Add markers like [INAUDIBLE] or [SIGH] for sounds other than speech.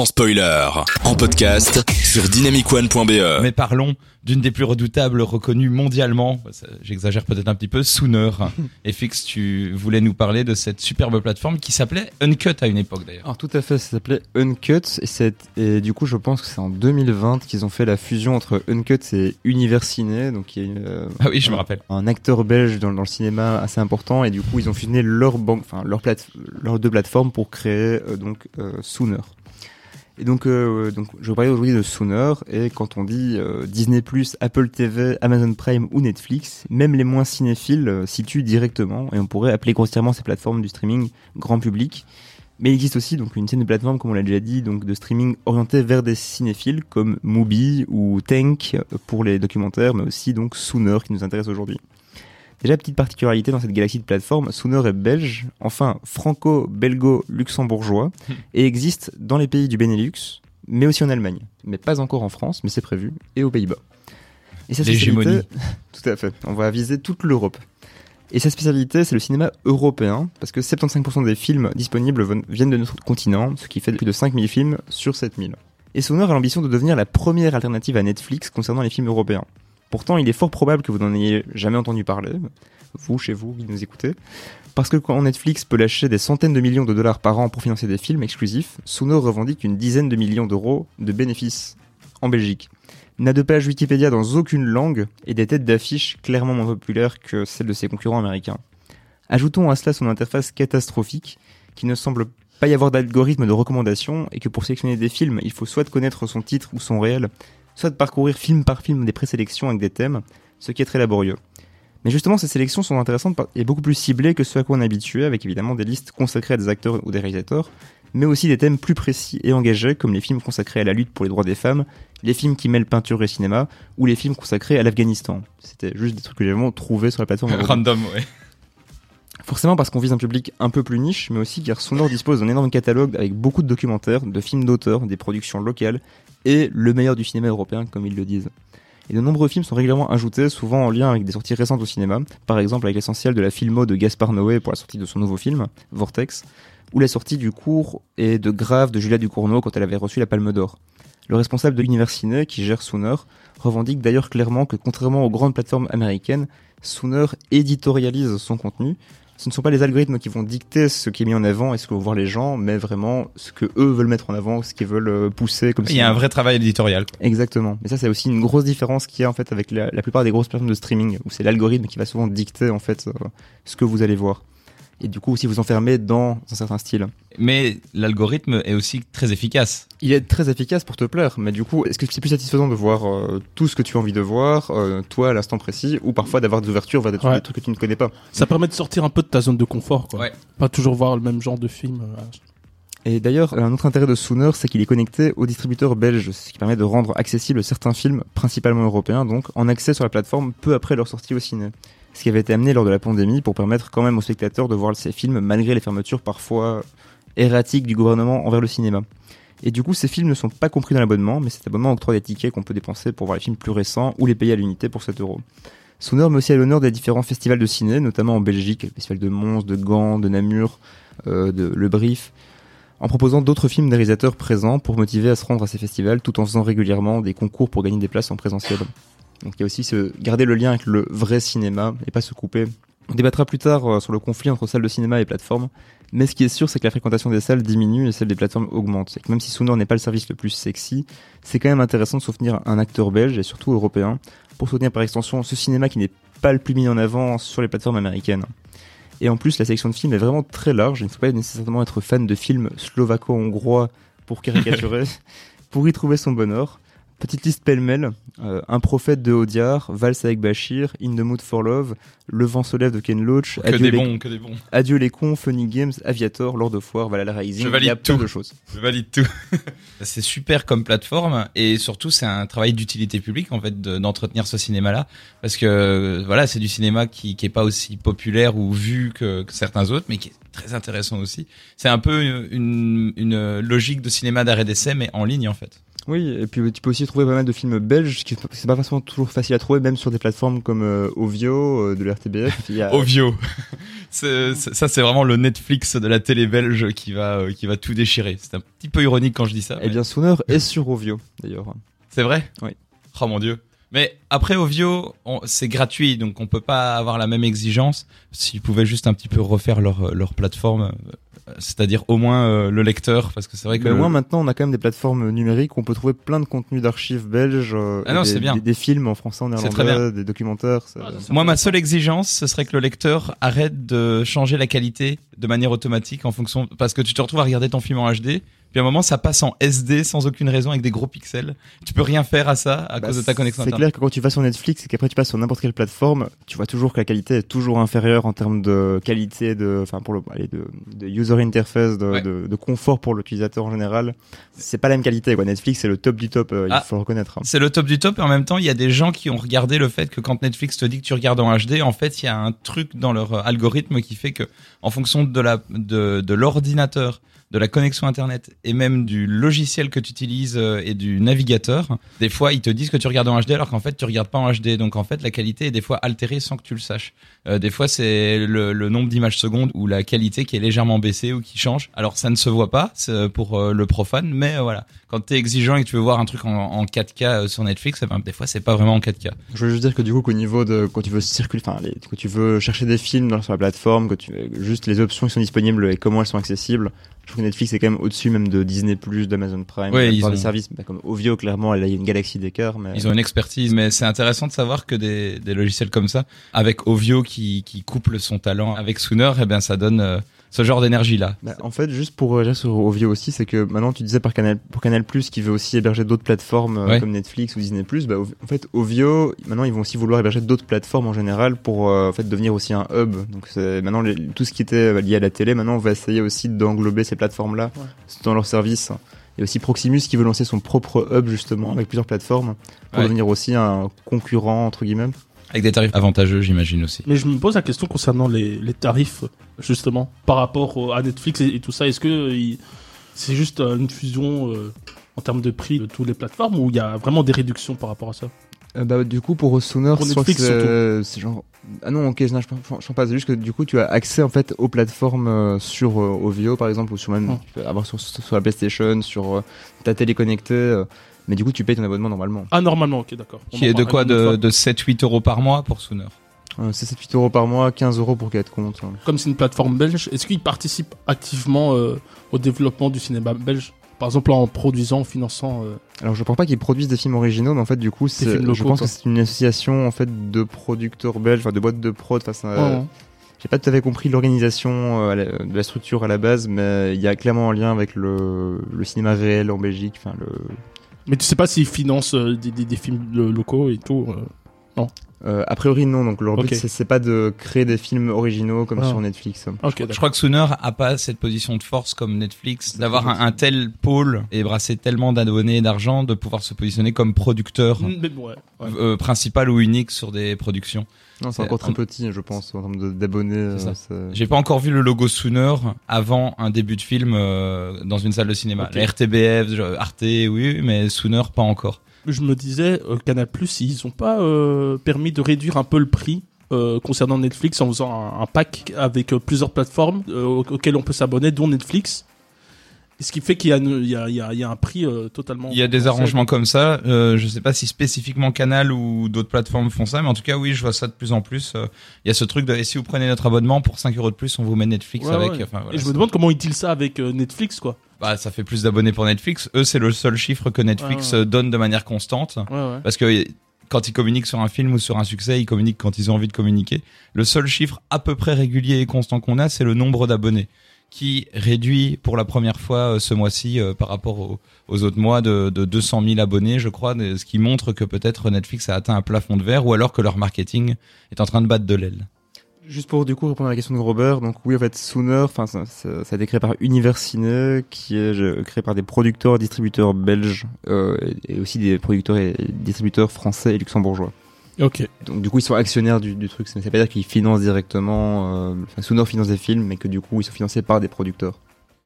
sans spoiler, en podcast sur dynamicone.be. Mais parlons d'une des plus redoutables reconnues mondialement. J'exagère peut-être un petit peu, Sooner. [LAUGHS] Et Fix, tu voulais nous parler de cette superbe plateforme qui s'appelait Uncut à une époque d'ailleurs. Alors tout à fait, ça s'appelait Uncut et, et du coup je pense que c'est en 2020 qu'ils ont fait la fusion entre Uncut et Univers Ciné, donc il y a euh, ah oui je me rappelle un acteur belge dans, le cinéma assez important et du coup ils ont fusionné leur banque, enfin leur plate, leurs deux plateformes pour créer euh, donc euh, Sooner. Et donc, euh, donc je vais parler aujourd'hui de Sooner. Et quand on dit euh, Disney+, Apple TV, Amazon Prime ou Netflix, même les moins cinéphiles euh, situent directement. Et on pourrait appeler grossièrement ces plateformes du streaming grand public. Mais il existe aussi donc une scène de plateformes, comme on l'a déjà dit, donc de streaming orienté vers des cinéphiles comme Mubi ou Tank pour les documentaires, mais aussi donc Sooner qui nous intéresse aujourd'hui. Déjà, petite particularité dans cette galaxie de plateformes, Sooner est belge, enfin franco-belgo-luxembourgeois, hmm. et existe dans les pays du Benelux, mais aussi en Allemagne. Mais pas encore en France, mais c'est prévu, et aux Pays-Bas. Et sa spécialité, [LAUGHS] tout à fait, on va viser toute l'Europe. Et sa spécialité, c'est le cinéma européen, parce que 75% des films disponibles viennent de notre continent, ce qui fait plus de 5000 films sur 7000. Et Sooner a l'ambition de devenir la première alternative à Netflix concernant les films européens. Pourtant, il est fort probable que vous n'en ayez jamais entendu parler, vous, chez vous, qui nous écoutez. Parce que quand Netflix peut lâcher des centaines de millions de dollars par an pour financer des films exclusifs, Suno revendique une dizaine de millions d'euros de bénéfices en Belgique. N'a de page Wikipédia dans aucune langue et des têtes d'affiches clairement moins populaires que celles de ses concurrents américains. Ajoutons à cela son interface catastrophique, qui ne semble pas y avoir d'algorithme de recommandation et que pour sélectionner des films, il faut soit connaître son titre ou son réel, soit de parcourir film par film des présélections avec des thèmes, ce qui est très laborieux. Mais justement, ces sélections sont intéressantes et beaucoup plus ciblées que ce à quoi on est habitué, avec évidemment des listes consacrées à des acteurs ou des réalisateurs, mais aussi des thèmes plus précis et engagés, comme les films consacrés à la lutte pour les droits des femmes, les films qui mêlent peinture et cinéma, ou les films consacrés à l'Afghanistan. C'était juste des trucs que j'ai vraiment trouvés sur la plateforme. [LAUGHS] Random, ouais. Forcément parce qu'on vise un public un peu plus niche, mais aussi car Sonor dispose d'un énorme catalogue avec beaucoup de documentaires, de films d'auteurs, des productions locales, et le meilleur du cinéma européen, comme ils le disent. Et de nombreux films sont régulièrement ajoutés, souvent en lien avec des sorties récentes au cinéma, par exemple avec l'essentiel de la filmo de Gaspard Noé pour la sortie de son nouveau film, Vortex, ou la sortie du cours et de Grave de Julia Ducournau quand elle avait reçu la Palme d'Or. Le responsable de l'univers ciné, qui gère Sooner, revendique d'ailleurs clairement que contrairement aux grandes plateformes américaines, Sooner éditorialise son contenu, ce ne sont pas les algorithmes qui vont dicter ce qui est mis en avant et ce que vont voir les gens, mais vraiment ce que eux veulent mettre en avant, ce qu'ils veulent euh, pousser. Comme Il y a un vrai travail éditorial. Exactement. Mais ça, c'est aussi une grosse différence qu'il y a en fait avec la, plupart des grosses plateformes de streaming, où c'est l'algorithme qui va souvent dicter en fait euh, ce que vous allez voir et du coup aussi vous enfermer dans un certain style. Mais l'algorithme est aussi très efficace. Il est très efficace pour te plaire, mais du coup, est-ce que c'est plus satisfaisant de voir euh, tout ce que tu as envie de voir, euh, toi à l'instant précis, ou parfois d'avoir des ouvertures vers des trucs, que tu ne connais pas? Ça permet de sortir un peu de ta zone de confort, quoi. Ouais. Pas toujours voir le même genre de film. Euh, et d'ailleurs, un autre intérêt de Sooner, c'est qu'il est connecté au distributeur belge, ce qui permet de rendre accessibles certains films, principalement européens, donc en accès sur la plateforme peu après leur sortie au ciné ce qui avait été amené lors de la pandémie pour permettre quand même aux spectateurs de voir ces films malgré les fermetures parfois erratiques du gouvernement envers le cinéma. Et du coup, ces films ne sont pas compris dans l'abonnement, mais cet abonnement octroie des tickets qu'on peut dépenser pour voir les films plus récents ou les payer à l'unité pour 7 euros. Sooner met aussi à l'honneur des différents festivals de ciné, notamment en Belgique, le festival de Mons, de Gand, de Namur, euh, de Le Brief, en proposant d'autres films des réalisateurs présents pour motiver à se rendre à ces festivals tout en faisant régulièrement des concours pour gagner des places en présentiel. Donc il y a aussi ce, garder le lien avec le vrai cinéma et pas se couper. On débattra plus tard euh, sur le conflit entre salles de cinéma et plateformes, mais ce qui est sûr, c'est que la fréquentation des salles diminue et celle des plateformes augmente. Et que même si Sooner n'est pas le service le plus sexy, c'est quand même intéressant de soutenir un acteur belge et surtout européen pour soutenir par extension ce cinéma qui n'est pas le plus mis en avant sur les plateformes américaines. Et en plus, la sélection de films est vraiment très large. Il ne faut pas nécessairement être fan de films slovaco-hongrois pour caricaturer, [LAUGHS] pour y trouver son bonheur. Petite liste pêle-mêle, euh, Un prophète de Audiard, Valse avec Bachir, In the Mood for Love, Le vent se lève de Ken Loach, que Adieu, des les... bons, que des bons. Adieu les cons, Funny Games, Aviator, Lord of War, Valhalla Rising, Je valide il y a tout. de choses. Je valide tout. [LAUGHS] c'est super comme plateforme et surtout c'est un travail d'utilité publique en fait d'entretenir ce cinéma-là parce que voilà c'est du cinéma qui, qui est pas aussi populaire ou vu que, que certains autres mais qui est très intéressant aussi. C'est un peu une, une logique de cinéma d'arrêt d'essai mais en ligne en fait. Oui, et puis tu peux aussi trouver pas mal de films belges, qui c'est pas forcément toujours facile à trouver, même sur des plateformes comme euh, Ovio, euh, de l'RTBF. A... [LAUGHS] Ovio. [LAUGHS] Ça, c'est vraiment le Netflix de la télé belge qui va, euh, qui va tout déchirer. C'est un petit peu ironique quand je dis ça. Eh mais- bien, Sooner est sur Ovio, d'ailleurs. C'est vrai? Oui. Oh mon dieu. Mais après Ovio, on- c'est gratuit, donc on peut pas avoir la même exigence. S'ils pouvaient juste un petit peu refaire leur, leur plateforme, c'est-à-dire au moins euh, le lecteur, parce que c'est vrai que Mais au le- moins maintenant, on a quand même des plateformes numériques où on peut trouver plein de contenus d'archives belges, euh, Ah non, des, c'est bien. Des, des films en français, en néerlandais, des documentaires. ça- Ah, moi ma seule exigence, ce serait que le lecteur arrête de changer la qualité de manière automatique en fonction, parce que tu te retrouves à regarder ton film en HD. Puis à un moment, ça passe en SD sans aucune raison avec des gros pixels. Tu peux rien faire à ça à Bah, cause de ta connexion C'est clair que quand tu vas sur Netflix et qu'après tu passes sur n'importe quelle plateforme, tu vois toujours que la qualité est toujours inférieure en termes de qualité, de, enfin pour le, allez, de, de user interface, de, Ouais. de, de confort pour l'utilisateur en général. C'est pas la même qualité. Quoi. Netflix c'est le top du top, euh, Ah. il faut le reconnaître. hein. C'est le top du top et en même temps, il y a des gens qui ont regardé le fait que quand Netflix te dit que tu regardes en HD, en fait, il y a un truc dans leur euh, algorithme qui fait que, en fonction de la de, de l'ordinateur, de la connexion internet et même du logiciel que tu utilises euh, et du navigateur, des fois ils te disent que tu regardes en HD alors qu'en fait tu regardes pas en HD. Donc en fait la qualité est des fois altérée sans que tu le saches. Euh, des fois c'est le, le nombre d'images secondes ou la qualité qui est légèrement baissée ou qui change. Alors ça ne se voit pas c'est pour euh, le profane, mais euh, voilà quand t'es exigeant et que tu veux voir un truc en, en 4K euh, sur Netflix, eh ben, des fois c'est pas vraiment en 4K. Je veux juste dire que du coup, qu'au niveau de quand tu veux circuler, enfin, quand tu veux chercher des films sur la plateforme, que tu juste les options qui sont disponibles et comment elles sont accessibles. Je trouve que Netflix est quand même au-dessus même de Disney+, d'Amazon Prime, Ouais, ils ont- des services, bah, comme Ovio clairement, là il y a une galaxie d'écart, mais Ils ont une expertise, mais c'est intéressant de savoir que des, des logiciels comme ça, avec Ovio qui, qui couple son talent avec Sooner, eh bien ça donne euh, ce genre d'énergie là. Bah, en fait, juste pour réagir sur Ovio aussi, c'est que maintenant tu disais par Canal, pour Canal Plus qui veut aussi héberger d'autres plateformes euh, Ouais. comme Netflix ou Disney Plus, bah, en fait Ovio, maintenant ils vont aussi vouloir héberger d'autres plateformes en général pour euh, en fait devenir aussi un hub. Donc maintenant les- tout ce qui était euh, lié à la télé, maintenant on va essayer aussi d'englober ces plateformes là Ouais. dans leur service. Il y a aussi Proximus qui veut lancer son propre hub justement avec plusieurs plateformes pour Ouais. devenir aussi un concurrent entre guillemets. Avec des tarifs avantageux, j'imagine aussi. Mais je me pose la question concernant les, les tarifs, justement, par rapport à Netflix et, et tout ça. Est-ce que c'est juste euh, une fusion euh, en termes de prix de toutes les plateformes ou il y a vraiment des réductions par rapport à ça? Euh, bah, du coup, pour je Netflix, c'est genre. Ah non, ok, non, je je pense pas. C'est juste que du coup, tu as accès en fait aux plateformes euh, sur euh, Ovio par exemple, ou sur même. Tu peux avoir sur, sur la PlayStation, sur euh, ta télé connectée. Mais du coup, tu payes ton abonnement normalement. Ah, normalement, ok, d'accord. On Qui en est de parlera quoi une autre de, fois. de 7-8 euros par mois pour Sooner. Euh, c'est 7-8 euros par mois, 15 euros pour 4 comptes. hein. Comme c'est une plateforme belge, est-ce qu'ils participent activement euh, au développement du cinéma belge? Par exemple, en produisant, en finançant. euh, Alors, je pense pas qu'ils produisent des films originaux, mais en fait, du coup, c'est. films Je locaux, pense quoi. que c'est une association en fait de producteurs belges, enfin de boîtes de prod. Enfin, ça- ouais, ouais. J'ai pas tout à fait compris l'organisation euh, à la- de la structure à la base, mais il y a clairement un lien avec le, le cinéma réel en Belgique. Enfin, le, Mais tu sais pas s'ils financent euh, des, films locaux et tout euh. Euh, a priori non, donc leur but Ok. c'est- pas de créer des films originaux comme Ah. sur Netflix. Ok, Je crois que Sooner a pas cette position de force comme Netflix, d'avoir un, un tel pôle et brasser tellement d'abonnés et d'argent, de pouvoir se positionner comme producteur Mm, mais bon, ouais, ouais. euh, principal ou unique sur des productions. Non, c'est encore très on- petit, je pense, en termes de- d'abonnés. Euh, J'ai pas encore vu le logo Sooner avant un début de film euh, dans une salle de cinéma. La RTBF, Arte, oui, mais Sooner pas encore. Je me disais, euh, Canal Plus, ils ont pas euh, permis de réduire un peu le prix euh, concernant Netflix en faisant un, pack avec euh, plusieurs plateformes au- auxquelles on peut s'abonner, dont Netflix. Ce qui fait qu'il y, a y, y, y un prix euh, totalement. Il y a des arrangements comme ça. Euh, je sais pas si spécifiquement Canal ou d'autres plateformes font ça, mais en tout cas, oui, je vois ça de plus en plus. Euh, Il y a ce truc de et si vous prenez notre abonnement pour 5 euros de plus, on vous met Netflix Ouais, avec. ouais. Enfin, voilà, Et je me demande comment ils ça avec euh, Netflix, quoi. bah, ça fait plus d'abonnés pour Netflix. Eux, c'est le seul chiffre que Netflix Ouais, donne de manière constante. Parce que quand ils communiquent sur un film ou sur un succès, ils communiquent quand ils ont envie de communiquer. Le seul chiffre à peu près régulier et constant qu'on a, c'est le nombre d'abonnés, qui réduit pour la première fois euh, ce mois-ci euh, par rapport aux, autres mois de, de 200 000 abonnés, je crois, ce qui montre que peut-être Netflix a atteint un plafond de verre ou alors que leur marketing est en train de battre de l'aile. Juste pour du coup répondre à la question de Robert, donc oui en fait Sooner, enfin ça, a été créé par Univers Ciné, qui est créé par des producteurs, distributeurs belges euh, et et aussi des producteurs et distributeurs français et luxembourgeois. Ok. Donc du coup ils sont actionnaires du, du truc, ça veut pas dire qu'ils financent directement, euh, enfin Sooner finance des films, mais que du coup ils sont financés par des producteurs.